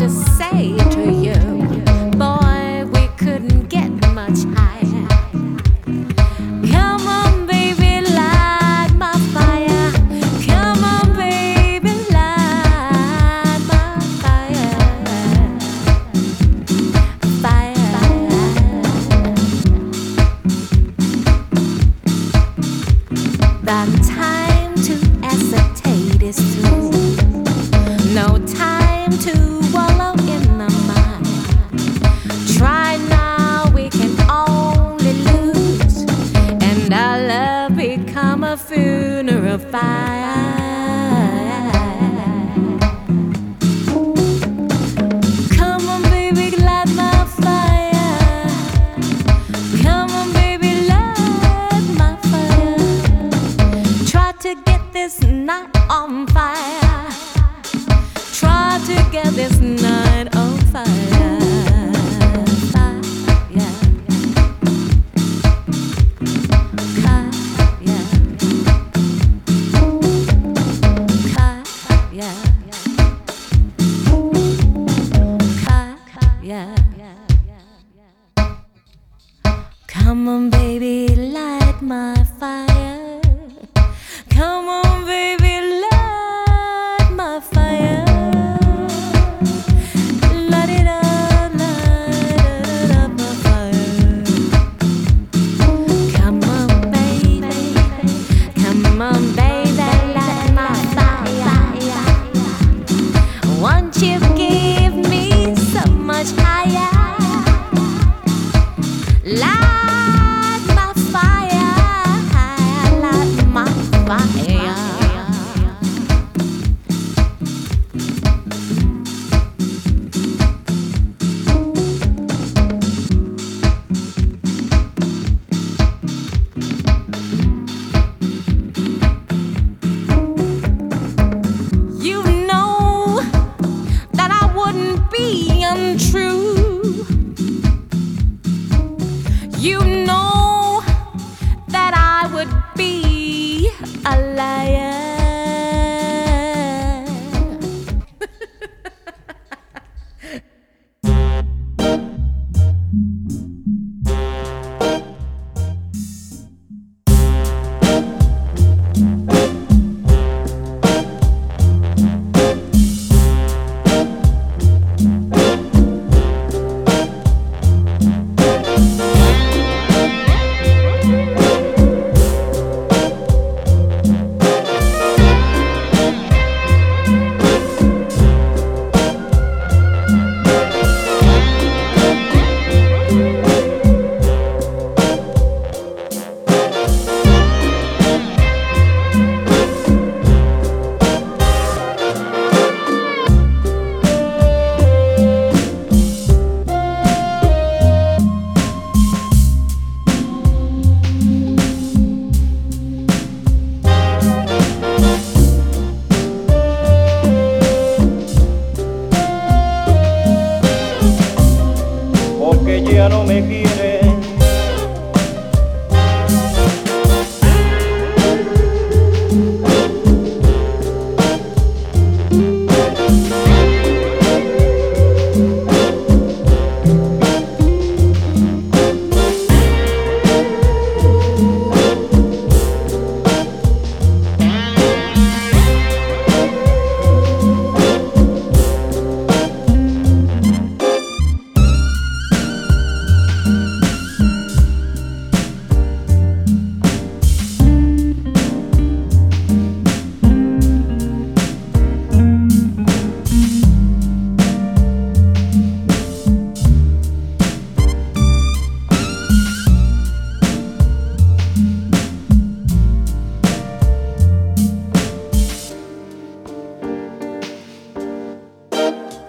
just True.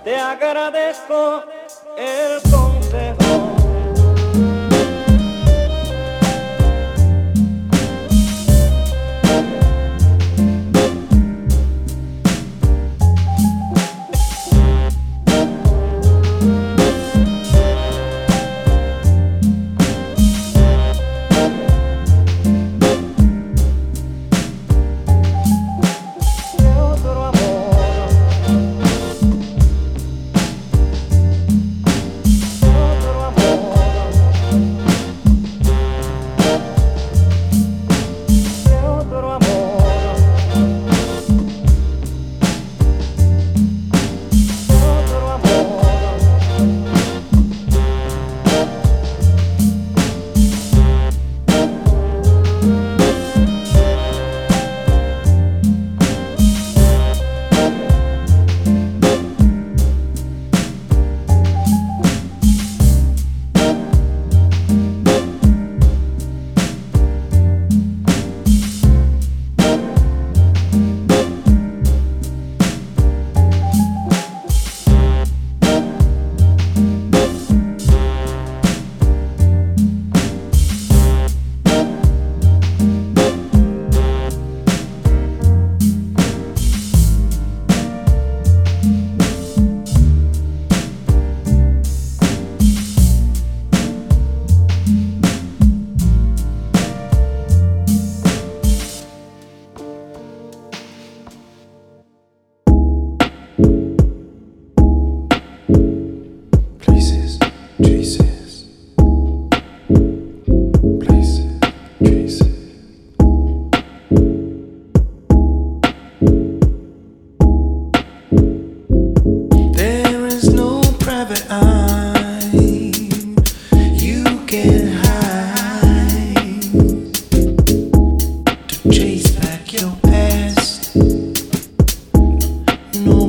te agradezco el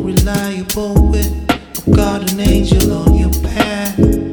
reliable with a garden angel on your path.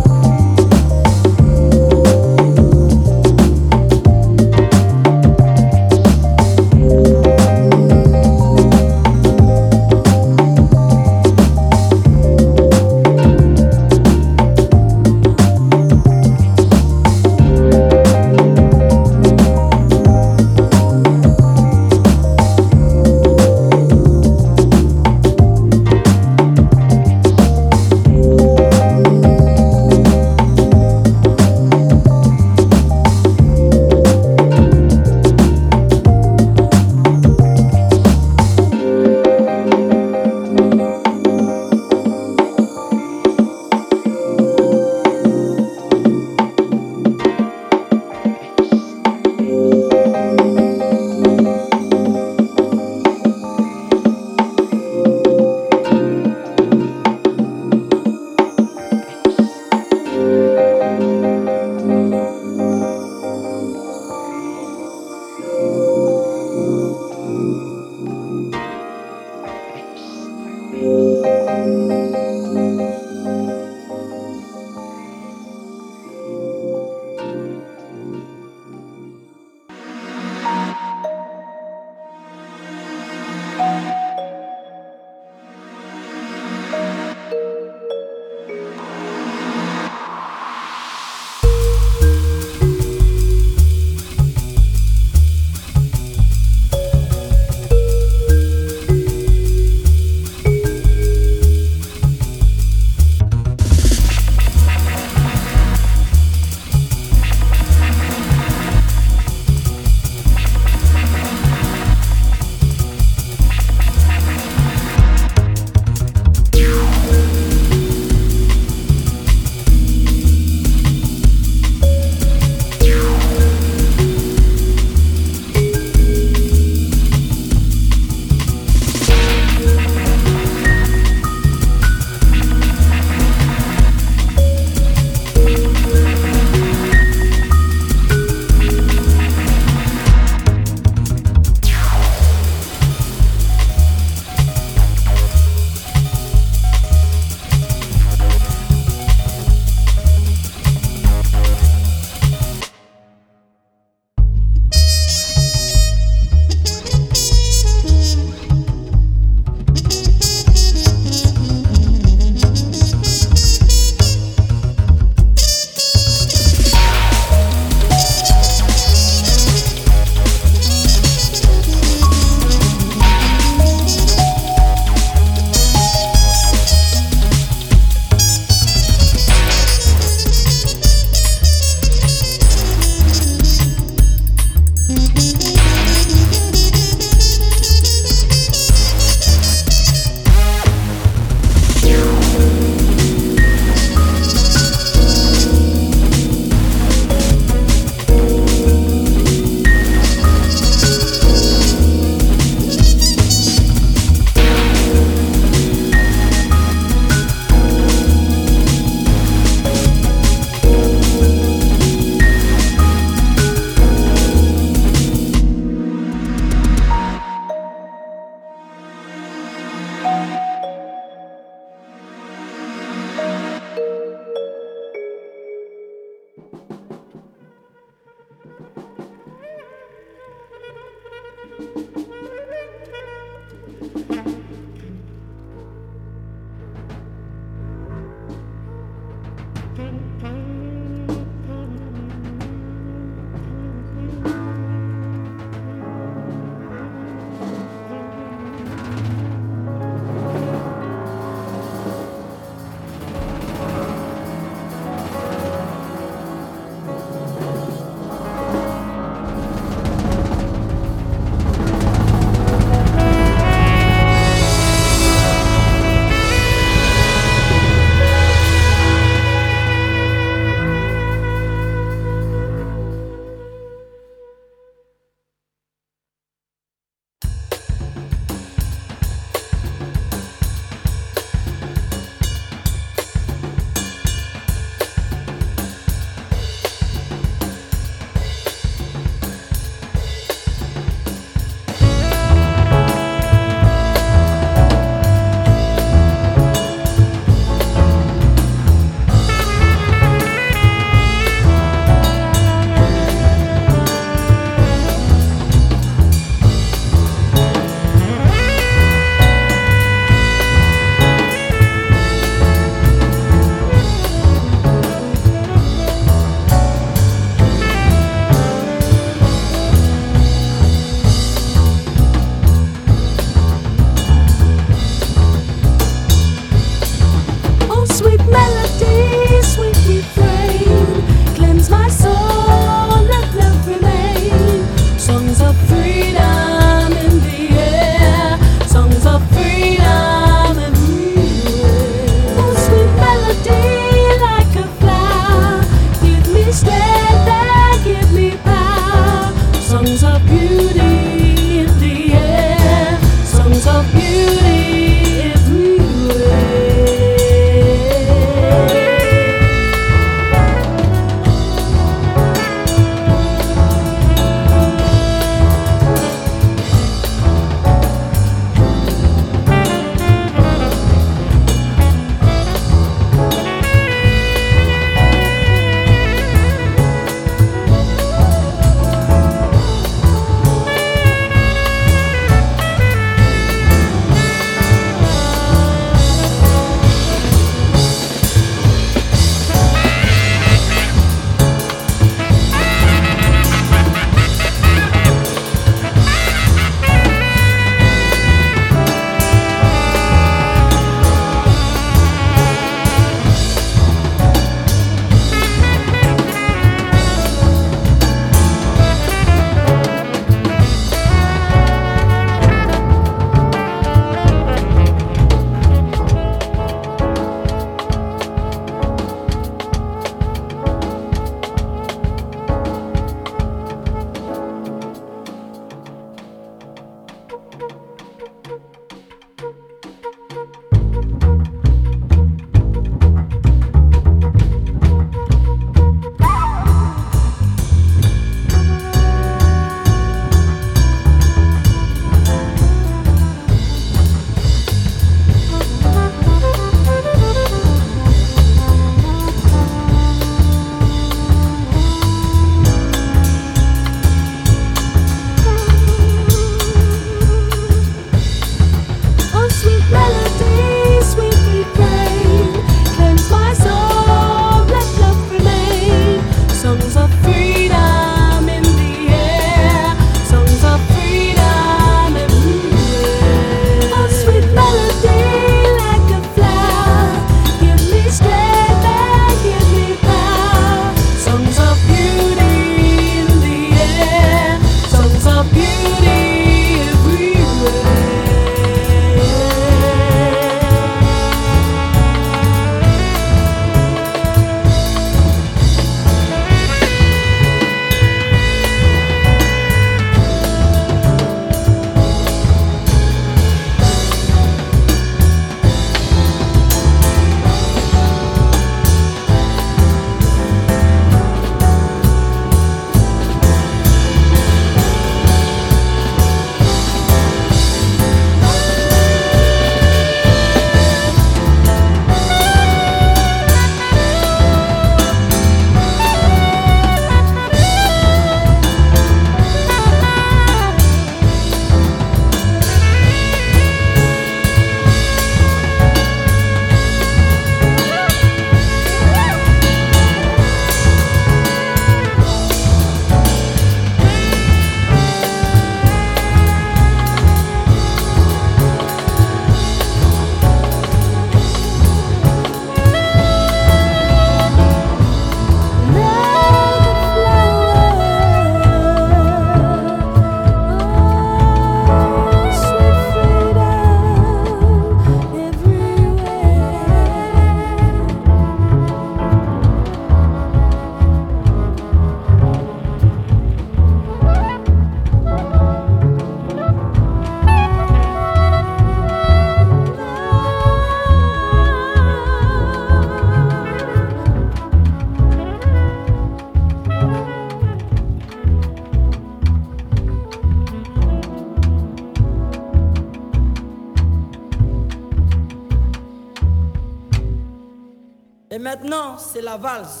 Maintenant, c'est la valse.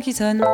qui sonne.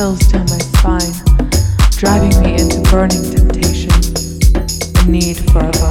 chills down my spine, driving me into burning temptation, the need for a